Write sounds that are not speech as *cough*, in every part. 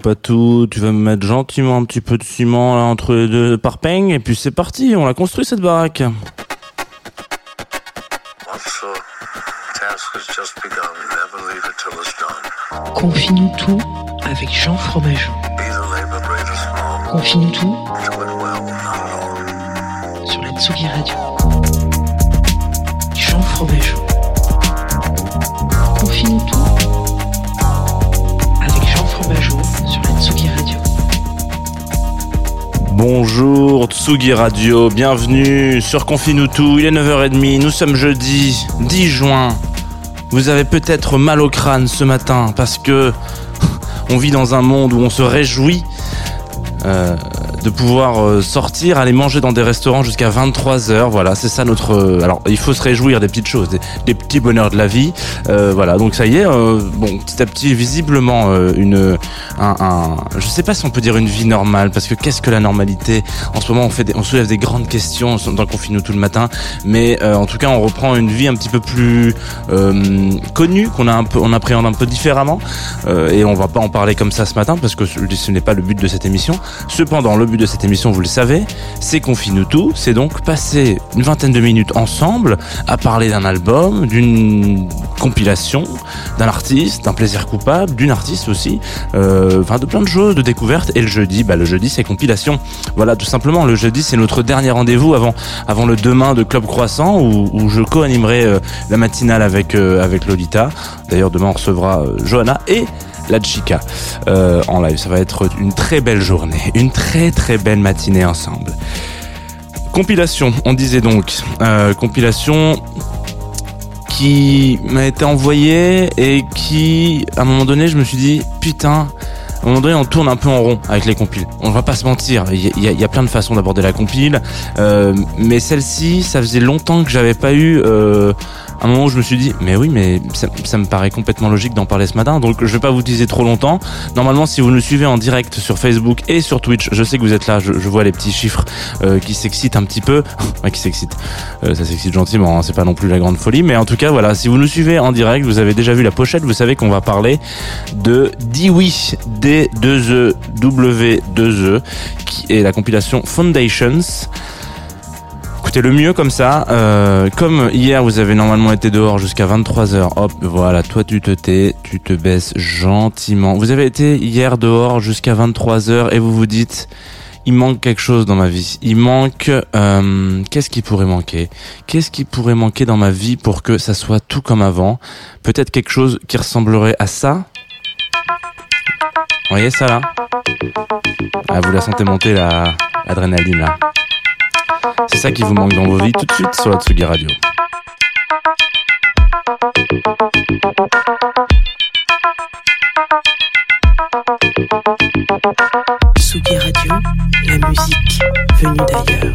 Mon patou, tu vas me mettre gentiment un petit peu de ciment là, entre les deux par peigne, et puis c'est parti, on l'a construit cette baraque. Confie-nous tout avec Jean Fromageau. Confie-nous tout sur la Tsugi Radio. Jean Fromageau. Bonjour Tsugi Radio, bienvenue sur Confine-nous tout, il est 9h30, nous sommes jeudi 10 juin. Vous avez peut-être mal au crâne ce matin parce que *laughs* on vit dans un monde où on se réjouit euh, de pouvoir euh, sortir, aller manger dans des restaurants jusqu'à 23h. Voilà, c'est ça notre. euh, alors, il faut se réjouir des petites choses, des, petits bonheurs de la vie. Euh, voilà, donc ça y est. bon, petit à petit, visiblement, une, un, un- je sais pas si on peut dire une vie normale, parce que qu'est-ce que la normalité? En ce moment, on fait, des- on soulève des grandes questions dans le confinement tout le matin, mais en tout cas, on reprend une vie un petit peu plus connue, qu'on a on appréhende un peu différemment, et on va pas en parler comme ça ce matin, parce que ce ce n'est pas le but de cette émission. Cependant, le but de cette émission, vous le savez, c'est finit tout. C'est donc passer une vingtaine de minutes ensemble à parler d'un album, d'une compilation, d'un artiste, d'un plaisir coupable, d'une artiste aussi, euh, enfin de plein de choses, de découvertes. Et le jeudi, bah le jeudi c'est compilation. Voilà, tout simplement. Le jeudi c'est notre dernier rendez-vous avant le demain de Club Croissant où, où je co-animerai euh, la matinale avec euh, avec Lolita. D'ailleurs demain on recevra Johanna et la Chica euh, en live. Ça va être une très belle journée, une très très belle matinée ensemble. Compilation, on disait donc. Euh, compilation qui m'a été envoyée et qui, à un moment donné, je me suis dit, putain, à un moment donné, on tourne un peu en rond avec les compiles. On va pas se mentir, il y, a- plein de façons d'aborder la compile, euh, mais celle-ci, ça faisait longtemps que j'avais pas eu un moment où je me suis dit, mais oui, mais ça, me paraît complètement logique d'en parler ce matin, donc je vais pas vous teaser trop longtemps. Normalement, si vous nous suivez en direct sur Facebook et sur Twitch, je sais que vous êtes là, je, vois les petits chiffres euh, qui s'excitent un petit peu, *laughs* ouais, qui s'excitent, Euh, ça s'excite gentiment, hein, c'est pas non plus la grande folie, mais en tout cas, voilà, si vous nous suivez en direct, vous avez déjà vu la pochette, vous savez qu'on va parler de Dewey, D2E W2E, qui est la compilation Foundations. Écoutez, le mieux comme ça, euh, comme hier vous avez normalement été dehors jusqu'à 23h, hop, voilà, toi tu te tais, tu te baisses gentiment. Vous avez été hier dehors jusqu'à 23h et vous vous dites, il manque quelque chose dans ma vie. Il manque, euh, qu'est-ce qui pourrait manquer? Qu'est-ce qui pourrait manquer dans ma vie pour que ça soit tout comme avant? Peut-être quelque chose qui ressemblerait à ça? Vous voyez ça là? Ah, vous la sentez monter la adrénaline là. C'est ça qui vous manque dans vos vies tout de suite sur la Tsugi Radio. Tsugi Radio, la musique venue d'ailleurs.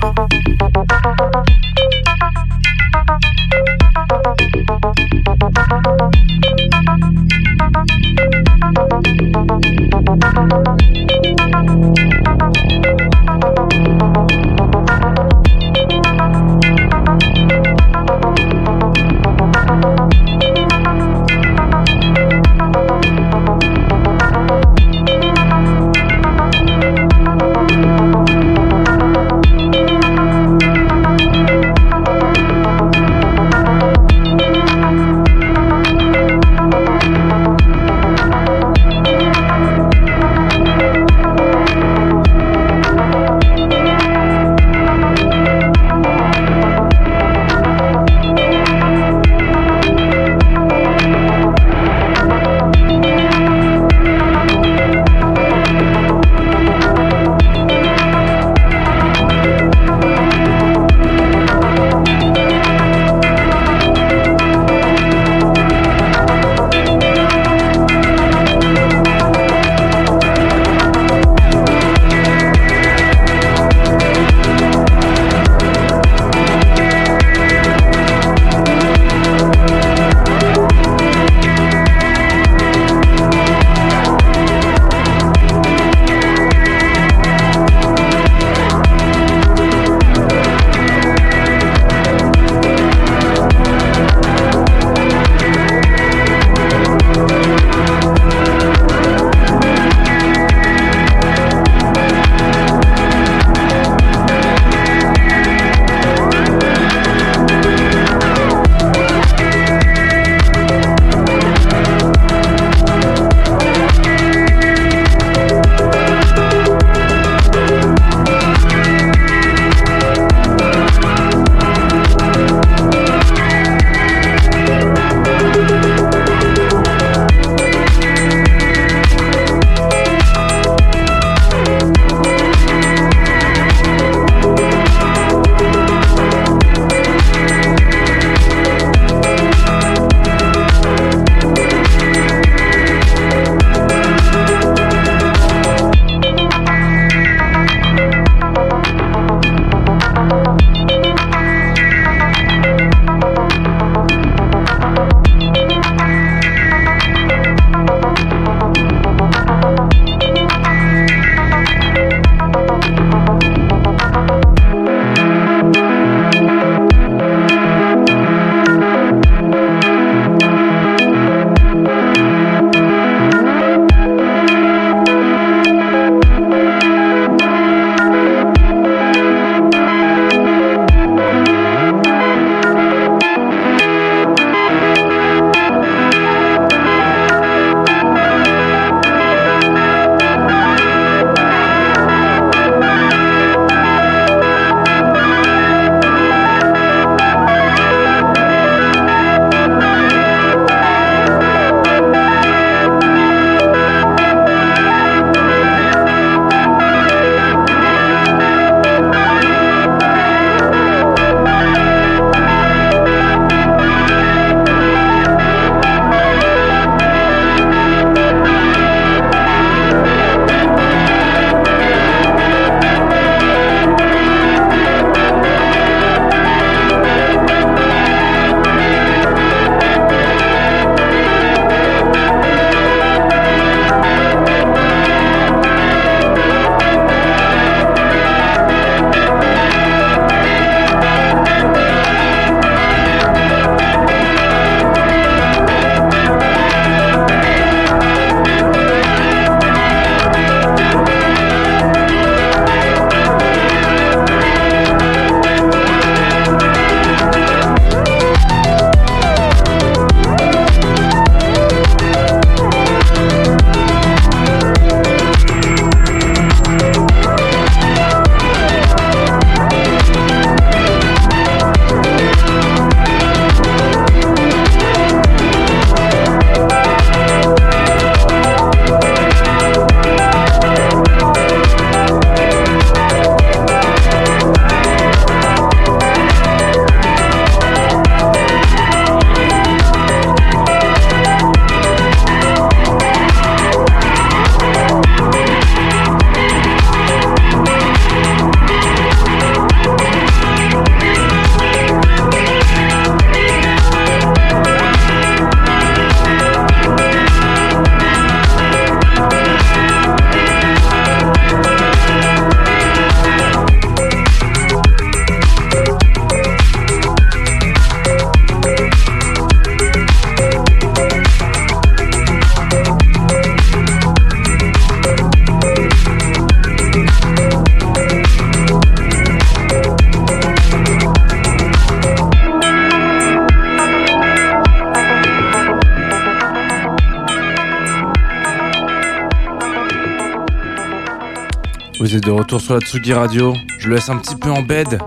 Vous êtes de retour sur la Tsugi Radio. Je le laisse un petit peu en bed.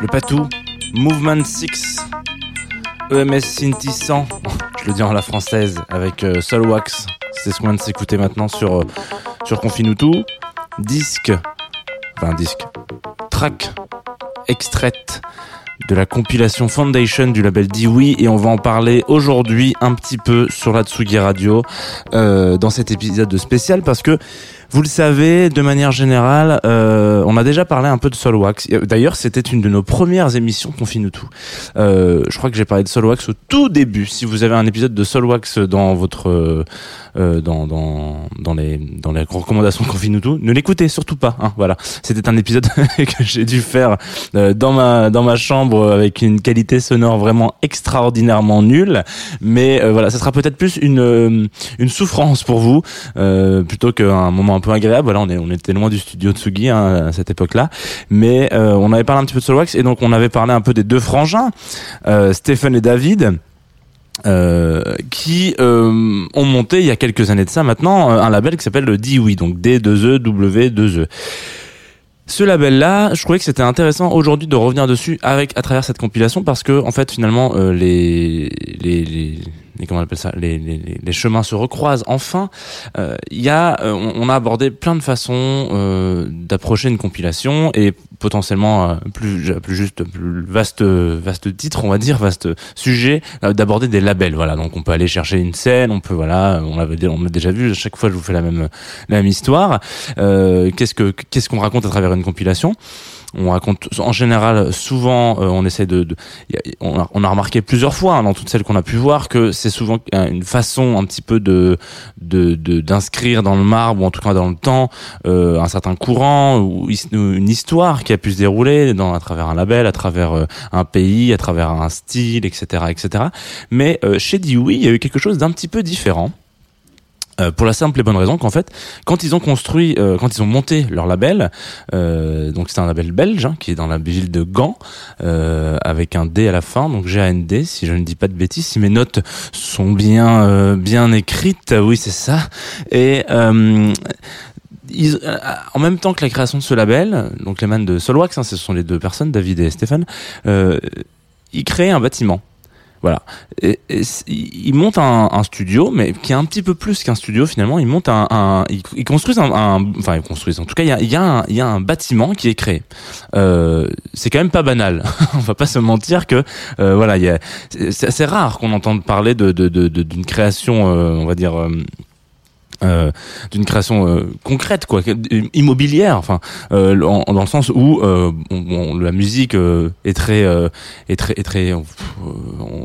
Le patou. Movement 6. EMS Cinti 100. Je le dis en la française avec euh, Solwax. C'est ce qu'on vient de s'écouter maintenant sur, euh, sur Confinutu. Disque. Enfin, disque. Track. Extraite de la compilation Foundation du label Diwi et on va en parler aujourd'hui un petit peu sur la Tsugi Radio euh, dans cet épisode de spécial parce que vous le savez, de manière générale, euh, on a déjà parlé un peu de Solwax. D'ailleurs, c'était une de nos premières émissions Confine tout. Euh, je crois que j'ai parlé de Solwax au tout début. Si vous avez un épisode de Solwax dans votre euh, dans, dans les dans les recommandations Confine tout, ne l'écoutez surtout pas. Hein, voilà, c'était un épisode *laughs* que j'ai dû faire euh, dans ma dans ma chambre avec une qualité sonore vraiment extraordinairement nulle. Mais euh, voilà, ça sera peut-être plus une euh, une souffrance pour vous euh, plutôt qu'un moment un peu agréable. Voilà, on, est, on était loin du studio Tsugi hein, à cette époque-là, mais euh, on avait parlé un petit peu de Solwax et donc on avait parlé un peu des deux frangins, euh, Stephen et David. Euh, qui ont monté il y a quelques années de ça maintenant un label qui s'appelle le DWI, donc D2E W2E. Ce label-là, je trouvais que c'était intéressant aujourd'hui de revenir dessus avec à travers cette compilation parce que en fait finalement les les comment on appelle ça les, les, les chemins se recroisent. Enfin il euh, y a euh, on, on, a abordé plein de façons euh, d'approcher une compilation et potentiellement euh, plus plus juste plus vaste vaste titre on va dire vaste sujet d'aborder des labels. Voilà donc on peut aller chercher une scène on peut voilà on l'avait on l'a déjà vu à chaque fois je vous fais la même la même histoire. Qu'est-ce que qu'est-ce qu'on raconte à travers une compilation? On raconte en général souvent euh, on essaie de, de on, a, on, a, remarqué plusieurs fois hein, dans toutes celles qu'on a pu voir que c'est souvent une façon un petit peu de d'inscrire de, dans le marbre ou en tout cas dans le temps euh, un certain courant ou une histoire qui a pu se dérouler dans à travers un label à travers euh, un pays à travers un style etc etc mais euh, chez Dewey il y a eu quelque chose d'un petit peu différent euh, pour la simple et bonne raison qu'en fait, quand ils ont construit, euh, quand ils ont monté leur label, euh, donc c'est un label belge hein, qui est dans la ville de Gand, avec un D à la fin, donc G-A-N-D, si je ne dis pas de bêtises, si mes notes sont bien bien écrites, oui c'est ça. Et en même temps que la création de ce label, donc les man de Solwax, hein, ce sont les deux personnes, David et Stéphane, ils créent un bâtiment voilà. Ils montent un, studio, mais qui est un petit peu plus qu'un studio finalement. Ils montent un, ils, construisent un, enfin ils construisent. En tout cas, il y a, un, bâtiment qui est créé. Euh, c'est quand même pas banal. *laughs* On va pas se mentir que euh, voilà, c'est rare qu'on entende parler de d'une création, euh, on va dire euh, d'une création euh, concrète quoi immobilière enfin euh, dans le sens où euh, on, la musique euh, est très est très est très on,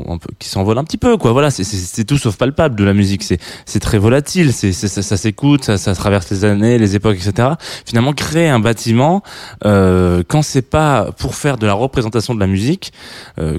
on, qui s'envole un petit peu quoi voilà c'est c'est tout sauf palpable de la musique c'est c'est très volatile c'est ça, ça s'écoute ça, ça traverse les années les époques etc finalement créer un bâtiment quand c'est pas pour faire de la représentation de la musique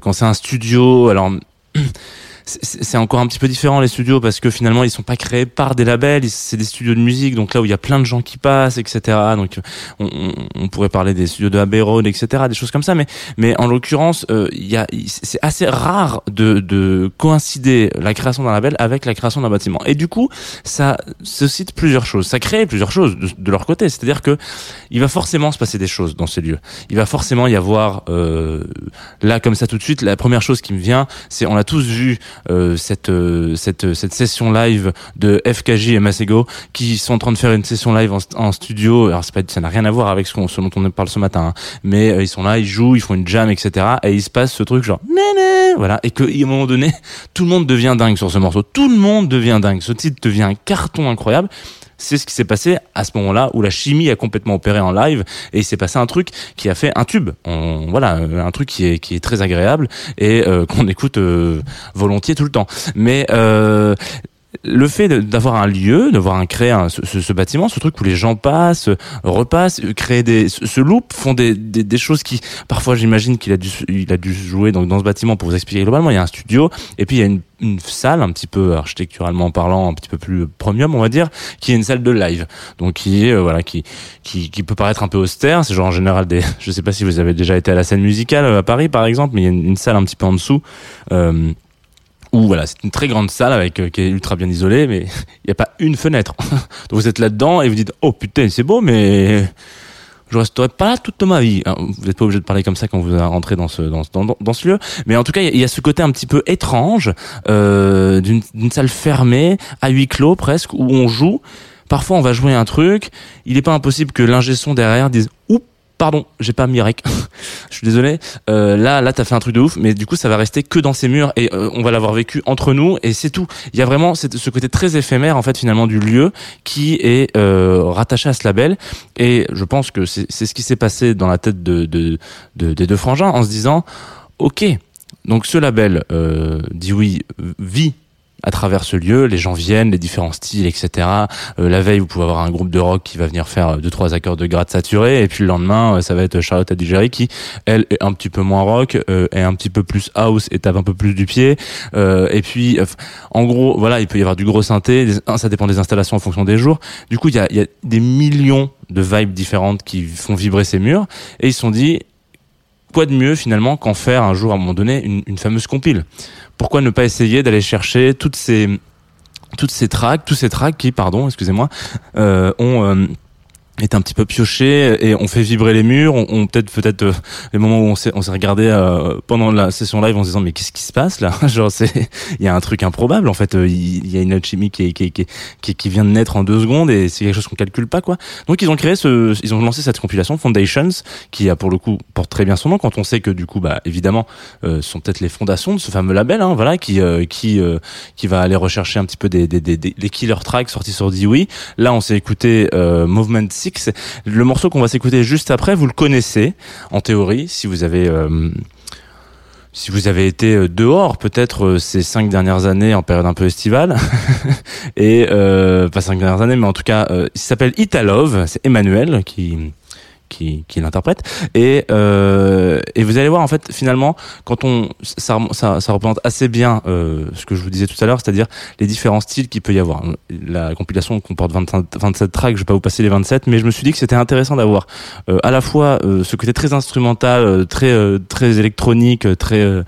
quand c'est un studio alors *clears throat* c'est encore un petit peu différent les studios parce que finalement ils sont pas créés par des labels, c'est des studios de musique, donc là où il y a plein de gens qui passent, etc. Donc on, on pourrait parler des studios de Abbey Road, etc. Des choses comme ça, mais mais en l'occurrence, euh, il y a c'est assez rare de, de coïncider la création d'un label avec la création d'un bâtiment. Et du coup, ça suscite plusieurs choses, ça crée plusieurs choses de, de leur côté. C'est-à-dire que il va forcément se passer des choses dans ces lieux. Il va forcément y avoir euh, là comme ça tout de suite. La première chose qui me vient, c'est on l'a tous vu cette, euh, cette, cette session live de FKJ et Masego qui sont en train de faire une session live en, studio. Alors pas, ça n'a rien à voir avec ce, ce dont on parle ce matin, hein. mais euh, ils sont là, ils jouent, ils font une jam, etc. Et il se passe ce truc genre néné, voilà, et que à un moment donné, *laughs* tout le monde devient dingue sur ce morceau. Tout le monde devient dingue. Ce titre devient un carton incroyable c'est ce qui s'est passé à ce moment-là où la chimie a complètement opéré en live et il s'est passé un truc qui a fait un tube. Voilà, un truc qui est qui est très agréable et euh, qu'on *laughs* écoute euh, volontiers tout le temps. Mais euh, le fait d'avoir un lieu, d'avoir un créer un, ce, bâtiment, ce truc où les gens passent, repassent, créer des, ce loop, font des, des, choses qui, parfois, j'imagine qu'il a dû, il a dû jouer donc dans ce bâtiment pour vous expliquer globalement. Il y a un studio et puis il y a une, salle un petit peu architecturalement parlant, un petit peu plus premium, on va dire, qui est une salle de live. Donc qui est euh, voilà, qui, qui qui peut paraître un peu austère. C'est genre en général des, *laughs* je sais pas si vous avez déjà été à la scène musicale à Paris par exemple, mais il y a une, une salle un petit peu en dessous. Euh, où voilà, c'est une très grande salle avec euh, qui est ultra bien isolée, mais *laughs* il n'y a pas une fenêtre. *laughs* Donc vous êtes là-dedans et vous dites oh putain c'est beau, mais je resterai pas là toute ma vie. Vous n'êtes pas obligé de parler comme ça quand vous rentrez dans ce dans, ce- lieu, mais en tout cas il y a- ce côté un petit peu étrange euh, d'une salle fermée à huis clos presque où on joue. Parfois on va jouer un truc, il n'est pas impossible que l'ingé derrière dise oups pardon, j'ai pas mis *laughs* rec. je suis désolé. Euh, là, là, t'as fait un truc de ouf, mais du coup, ça va rester que dans ces murs et euh, on va l'avoir vécu entre nous et c'est tout. Il y a vraiment ce côté très éphémère en fait finalement du lieu qui est euh, rattaché à ce label et je pense que c'est c'est ce qui s'est passé dans la tête de, de, de- des deux frangins en se disant, ok, donc ce label euh, dit oui vit à travers ce lieu, les gens viennent, les différents styles, etc. Euh, la veille, vous pouvez avoir un groupe de rock qui va venir faire euh, deux trois accords de gratte saturé, et puis le lendemain, euh, ça va être Charlotte Adigéry qui, elle, est un petit peu moins rock, euh, est un petit peu plus house et tape un peu plus du pied. Euh, et puis, euh, en gros, voilà, il peut y avoir du gros synthé. ça dépend des installations en fonction des jours. Du coup, il y a, y a des millions de vibes différentes qui font vibrer ces murs, et ils se sont dit quoi de mieux finalement qu'en faire un jour à un moment donné une, une fameuse compile pourquoi ne pas essayer d'aller chercher toutes ces toutes ces tracks, tous ces tracks qui, pardon, excusez-moi, euh, ont été un petit peu piochés et on fait vibrer les murs. On, on peut-être peut-être euh, les moments où on s'est on s'est regardé euh, pendant la session live en se disant mais qu'est-ce qui se passe là? *laughs* Genre c'est il y a un truc improbable en fait. euh, Il y a une alchimie qui, est- qui, est- qui, est- qui, vient de naître en deux secondes et c'est quelque chose qu'on calcule pas quoi. Donc ils ont créé ce, ils ont lancé cette compilation Foundations qui a pour le coup porte très bien son nom quand on sait que du coup bah évidemment euh, sont peut-être les fondations de ce fameux label hein, voilà qui euh, qui qui va aller rechercher un petit peu des des des, des, killer tracks sortis sur Dewey. Là on s'est écouté Movement 6 le morceau qu'on va s'écouter juste après vous le connaissez en théorie si vous avez euh, si vous avez été euh, dehors peut-être euh, ces cinq dernières années en période un peu estivale. *laughs* Et pas cinq dernières années mais en tout cas il s'appelle Italove c'est Emmanuel qui qui, l'interprète. Et euh, et vous allez voir en fait finalement quand on ça ça, représente assez bien euh, ce que je vous disais tout à l'heure c'est-à-dire les différents styles qu'il peut y avoir. La compilation comporte 25 27 tracks je vais pas vous passer les 27 mais je me suis dit que c'était intéressant d'avoir euh, à la fois ce côté très instrumental très très électronique très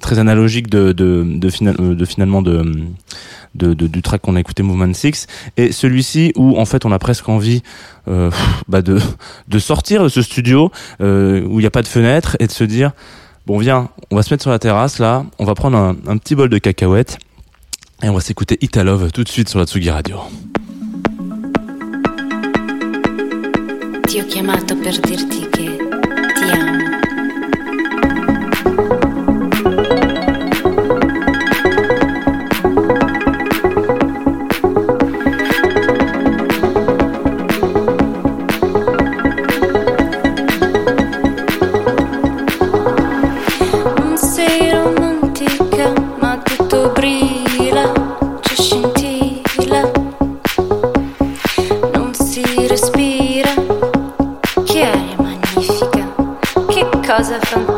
très analogique de de de, final- de finalement de, de- du track qu'on a écouté Movement 6 et celui-ci où en fait on a presque envie euh, bah de de sortir de ce studio euh, où il n'y a pas de fenêtre et de se dire bon viens on va se mettre sur la terrasse là on va prendre un, un petit bol de cacahuètes et on va s'écouter Italove tout de suite sur la Tsugi Radio per dirti. cause of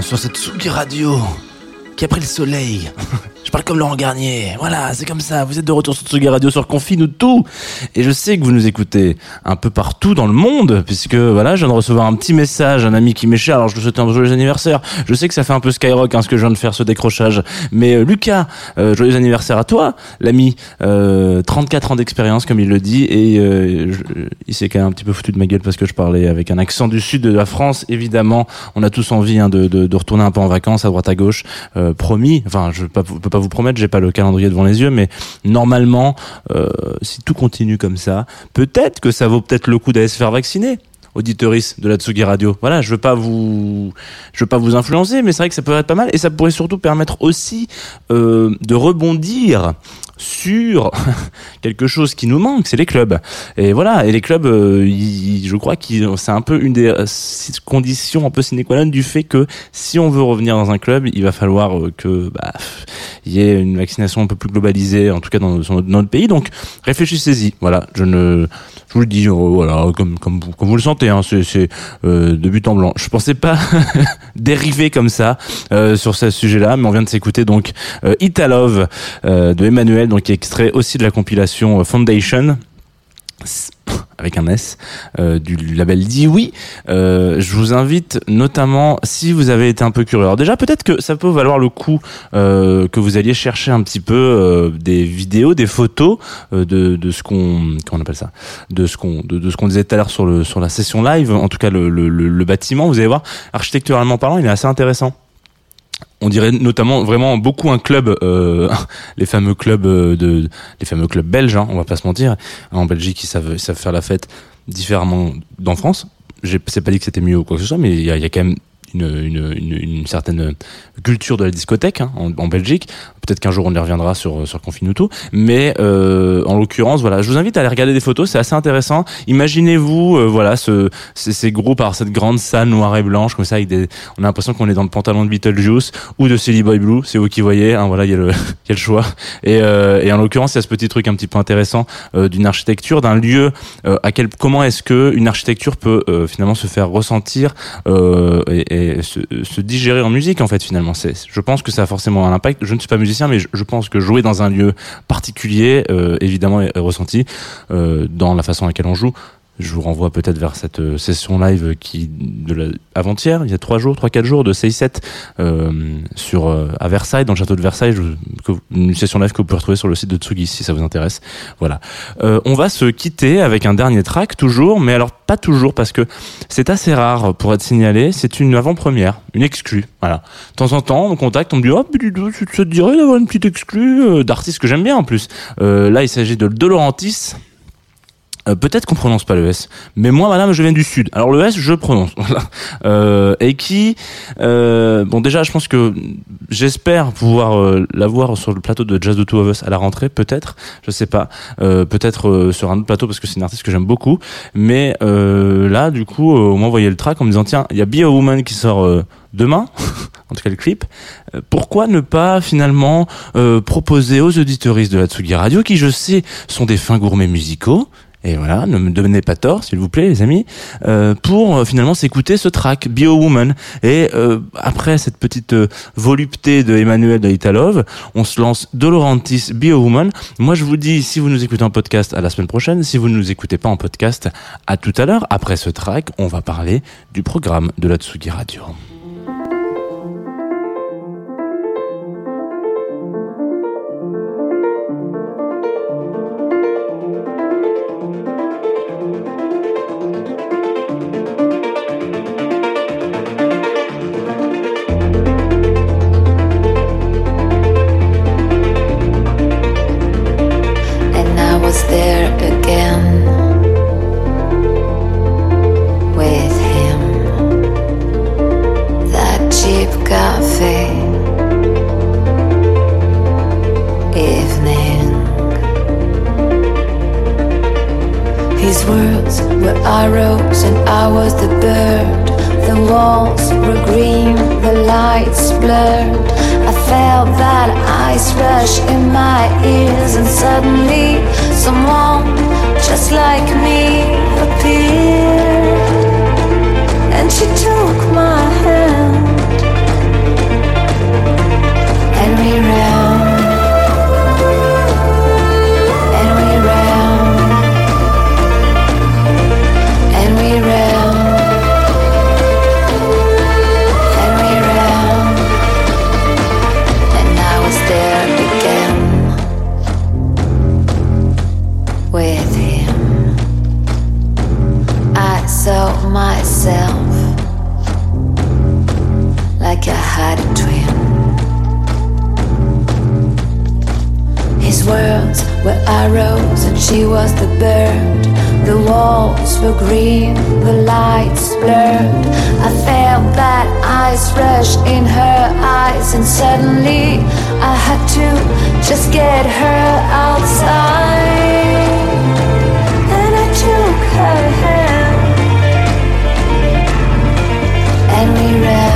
sur cette Tsugi Radio qui a pris le soleil. Comme Laurent Garnier. Voilà, c'est comme ça. Vous êtes de retour sur Tsugi Radio sur Confine ou tout. Et je sais que vous nous écoutez un peu partout dans le monde, puisque voilà, je viens de recevoir un petit message, un ami qui m'est cher. Alors je lui souhaite un joyeux anniversaire. Je sais que ça fait un peu Skyrock, hein, ce que je viens de faire, ce décrochage. Mais euh, Lucas, euh, joyeux anniversaire à toi, l'ami. Euh, 34 ans d'expérience, comme il le dit, et euh, il s'est quand même un petit peu foutu de ma gueule parce que je parlais avec un accent du sud de la France. Évidemment, on a tous envie hein, de, retourner un peu en vacances à droite à gauche. Euh, promis. Enfin, je peux pas vous promettre, j'ai pas le calendrier devant les yeux, mais normalement, euh, si tout continue comme ça, peut-être que ça vaut peut-être le coup d'aller se faire vacciner. Auditoris de la Tsugi Radio. Voilà, je veux pas vous, je veux pas vous influencer, mais c'est vrai que ça pourrait être pas mal et ça pourrait surtout permettre aussi euh, de rebondir sur *laughs* quelque chose qui nous manque, c'est les clubs. Et voilà, et les clubs, euh, je crois que c'est un peu une des euh, conditions un peu sine qua non du fait que si on veut revenir dans un club, il va falloir que bah, y ait une vaccination un peu plus globalisée, en tout cas dans notre pays. Donc réfléchissez-y. Voilà, je ne, je vous le dis, euh, voilà, comme comme vous, comme vous le sentez, hein, c'est euh, de but en blanc. Je pensais pas *laughs* dériver comme ça euh, sur ce sujet-là, mais on vient de s'écouter donc euh, Italove euh, de Emmanuel, donc qui est extrait aussi de la compilation euh, Foundation avec un S euh, du label Dit Oui. Euh, je vous invite notamment si vous avez été un peu curieux. Alors déjà peut-être que ça peut valoir le coup euh, que vous alliez chercher un petit peu des vidéos, des photos de, ce qu'on appelle ça, de ce qu'on de, ce qu'on disait tout à l'heure sur la session live. En tout cas le, le bâtiment, vous allez voir architecturalement parlant, il est assez intéressant on dirait notamment vraiment beaucoup un club, euh, *laughs* les fameux clubs euh, de, les fameux clubs belges, hein, on va pas se mentir. En Belgique, ils savent, ils savent faire la fête différemment d'en France. J'ai c'est pas dit que c'était mieux ou quoi que ce soit, mais il y a, il y a quand même une, une, une, une certaine culture de la discothèque hein, en, en Belgique. Peut-être qu'un jour on y reviendra sur sur Confinuto, mais euh, en l'occurrence, voilà, je vous invite à aller regarder des photos, c'est assez intéressant. Imaginez-vous, euh, voilà, ce, ces, ces groupes, alors cette grande salle noire et blanche comme ça, avec des, on a l'impression qu'on est dans le pantalon de Beetlejuice ou de Silly Boy Blue, c'est vous qui voyez, hein, voilà, il y a le, *laughs* y a le choix. Et, euh, et en l'occurrence, il y a ce petit truc un petit peu intéressant euh, d'une architecture, d'un lieu. euh, à quel, comment est-ce que une architecture peut euh, finalement se faire ressentir euh, et, et se, digérer en musique en fait finalement. C'est, je pense que ça a forcément un impact. Je ne suis pas musicien, mais je, pense que jouer dans un lieu particulier, euh, évidemment, est, est ressenti euh, dans la façon à laquelle on joue. Je vous renvoie peut-être vers cette euh, session live qui de avant-hier, il y a trois jours, trois quatre jours de 6-7 euh, sur euh, à Versailles, dans le château de Versailles, une session live que vous pouvez retrouver sur le site de Tsugi si ça vous intéresse. Voilà. Euh, on va se quitter avec un dernier track toujours, mais alors pas toujours parce que c'est assez rare pour être signalé. C'est une avant-première, une exclue. Voilà. De temps en temps, on contacte, on me dit oh, ça te dirait d'avoir une petite exclue euh, d'artistes que j'aime bien en plus. Euh, là, il s'agit de De Laurentiis. Euh, Peut-être qu'on prononce pas le S, mais moi, madame, je viens du sud. Alors le S, je prononce. *laughs* Euh, et qui, euh, bon, déjà, je pense que j'espère pouvoir euh, l'avoir sur le plateau de Jazz the Two of Us à la rentrée, peut-être. Je sais pas. Peut-être sur un autre plateau parce que c'est une artiste que j'aime beaucoup. Mais là, du coup, on m'a envoyé le track en me disant tiens, il y a Be a Woman qui sort demain, *laughs* en tout cas le clip. Pourquoi ne pas finalement proposer aux auditeuristes de la Tsugi Radio, qui je sais sont des fins gourmets musicaux, et voilà, ne me donnez pas tort, s'il vous plaît, les amis, euh, pour euh, finalement s'écouter ce track, a Woman. Et euh, après cette petite euh, volupté de Emmanuel de Italove, on se lance De Laurentiis, Be a Woman. Moi, je vous dis, si vous nous écoutez en podcast, à la semaine prochaine. Si vous ne nous écoutez pas en podcast, à tout à l'heure. Après ce track, on va parler du programme de la Tsugi Radio. Words were arrows, and I was the bird. The walls were green, the lights blurred. I felt that ice rush in my ears, and suddenly someone just like me appeared. And she took my hand, His words were arrows and she was the bird. The walls were green, the lights blurred. I felt that ice rush in her eyes, and suddenly I had to just get her outside. And I took her hand, and we ran,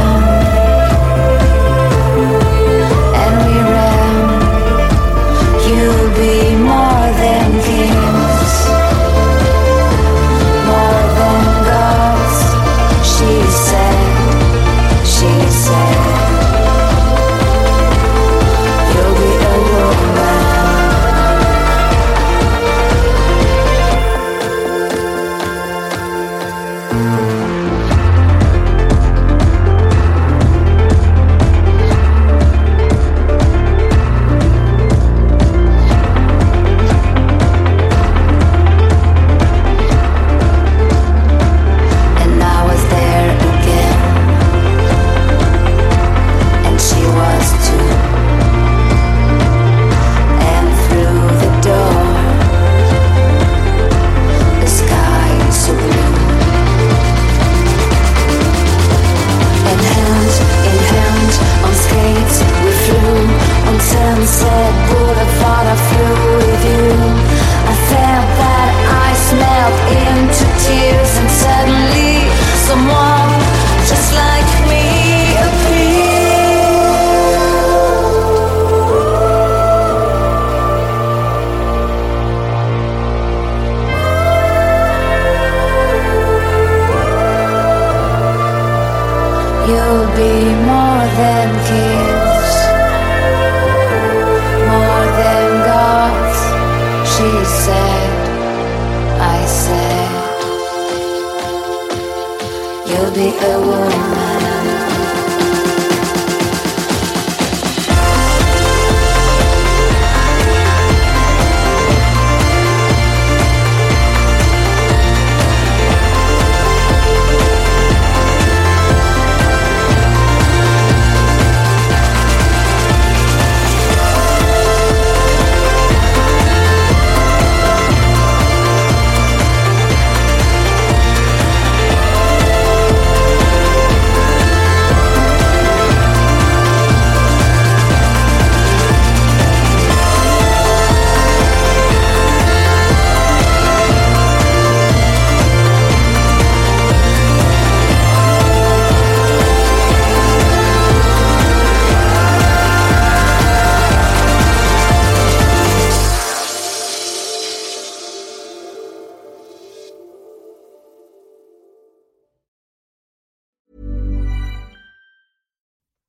a woman.